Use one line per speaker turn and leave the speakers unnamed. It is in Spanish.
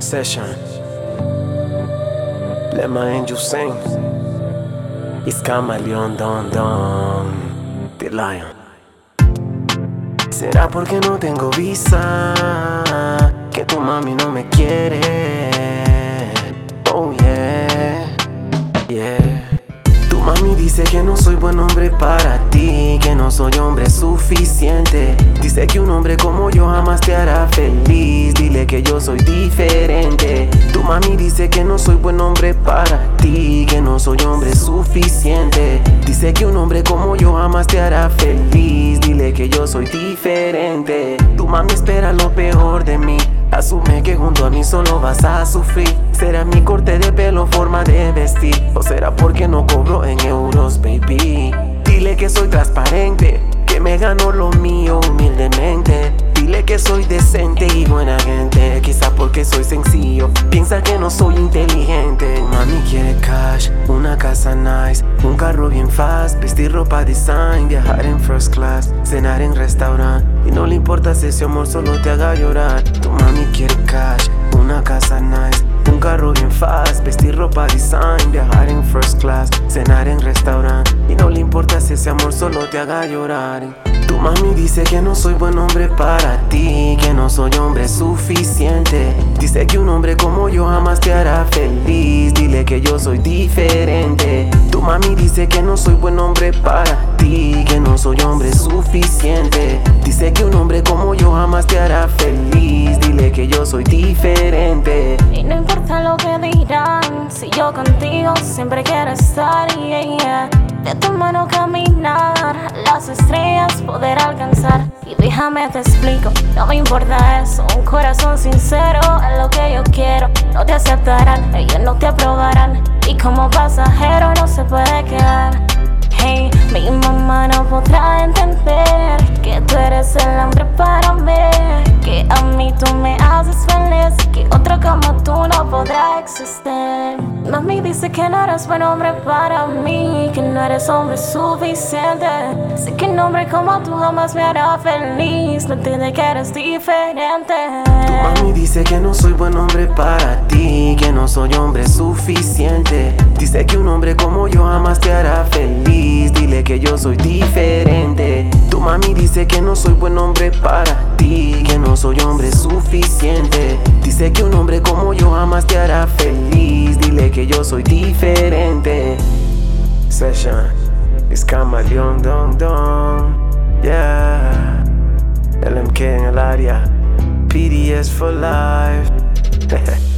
Session. Let my angel sing. It's Camaleón, don, don. The Lion. ¿Será porque no tengo visa? Que tu mami no me quiere. Oh yeah, yeah. Tu mami dice que no soy buen hombre para ti, que no soy hombre suficiente. Dice que un hombre como yo jamás te hará feliz. Que yo soy diferente. Tu mami dice que no soy buen hombre para ti, que no soy hombre suficiente. Dice que un hombre como yo jamás te hará feliz. Dile que yo soy diferente. Tu mami espera lo peor de mí. Asume que junto a mí solo vas a sufrir. Será mi corte de pelo, forma de vestir. O será porque no cobro en euros, baby. Dile que soy transparente, que me gano lo mío humildemente. Soy sencillo. Piensa que no soy inteligente. Mami quiere cash, una casa nice, un carro bien fast, vestir ropa design, viajar en first class, cenar en restaurante. Y no le importa si ese amor solo te haga llorar. Tu mami quiere cash, en. Y no le importa si ese amor solo te haga llorar. Tu mami dice que no soy buen hombre para ti, que no soy hombre suficiente. Dice que un hombre como yo jamás te hará feliz. Dile que yo soy diferente. Tu mami dice que no soy buen hombre para ti, que no soy hombre suficiente. Dice que un hombre como yo jamás te hará feliz. Dile que yo soy diferente.
Lo que dirán, si yo contigo siempre quiero estar. Yeah, yeah. De tu mano caminar, las estrellas poder alcanzar. Y déjame te explico, no me importa eso. Un corazón sincero es lo que yo quiero. No te aceptarán, ellos no te aprobarán. Y como pasajero no se puede quedar. Hey, mi mamá no podrá entender que tú eres el hombre para mí. Que podrá. Mami dice que no eres buen hombre para mí. Que no eres hombre suficiente. Sé que un hombre como tú jamás me hará feliz. No entiende que eres diferente.
Tu mami dice que no soy buen hombre para ti, que no soy hombre suficiente. Dice que un hombre como yo jamás te hará feliz. Dile que yo soy diferente. Tu mami dice que no soy buen hombre para ti, que no soy hombre suficiente. Dice que un hombre como yo jamás te hará feliz. Dile que yo soy diferente. Session, es camaleón, don, don. Yeah. LMK en el área. PDS for life.